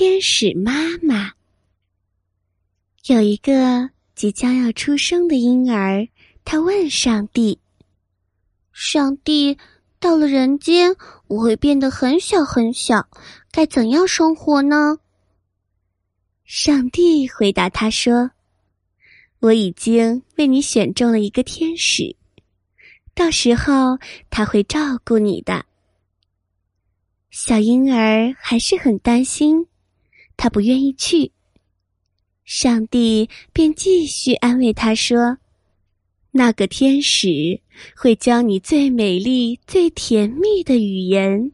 天使妈妈。有一个即将要出生的婴儿，他问上帝：“上帝，到了人间，我会变得很小很小，该怎样生活呢？”上帝回答他说：“我已经为你选中了一个天使，到时候他会照顾你的。”小婴儿还是很担心，他不愿意去。上帝便继续安慰他说：“那个天使会教你最美丽、最甜蜜的语言，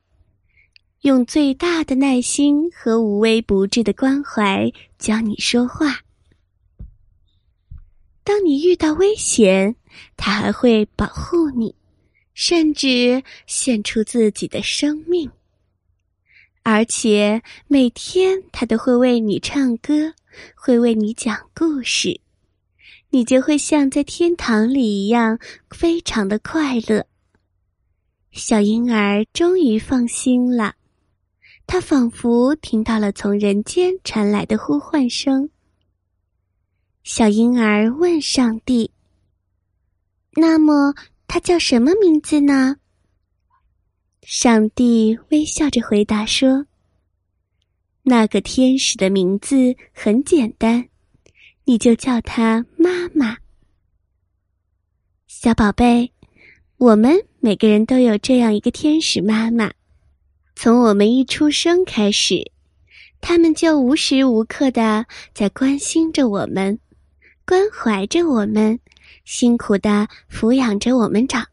用最大的耐心和无微不至的关怀教你说话。当你遇到危险，他还会保护你，甚至献出自己的生命。”而且每天他都会为你唱歌，会为你讲故事，你就会像在天堂里一样，非常的快乐。小婴儿终于放心了，他仿佛听到了从人间传来的呼唤声。小婴儿问上帝：“那么他叫什么名字呢？”上帝微笑着回答说：“那个天使的名字很简单，你就叫他妈妈。小宝贝，我们每个人都有这样一个天使妈妈。从我们一出生开始，他们就无时无刻的在关心着我们，关怀着我们，辛苦的抚养着我们长。”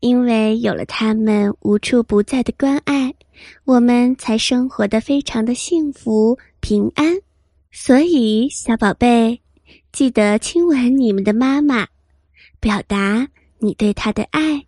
因为有了他们无处不在的关爱，我们才生活的非常的幸福平安。所以，小宝贝，记得亲吻你们的妈妈，表达你对她的爱。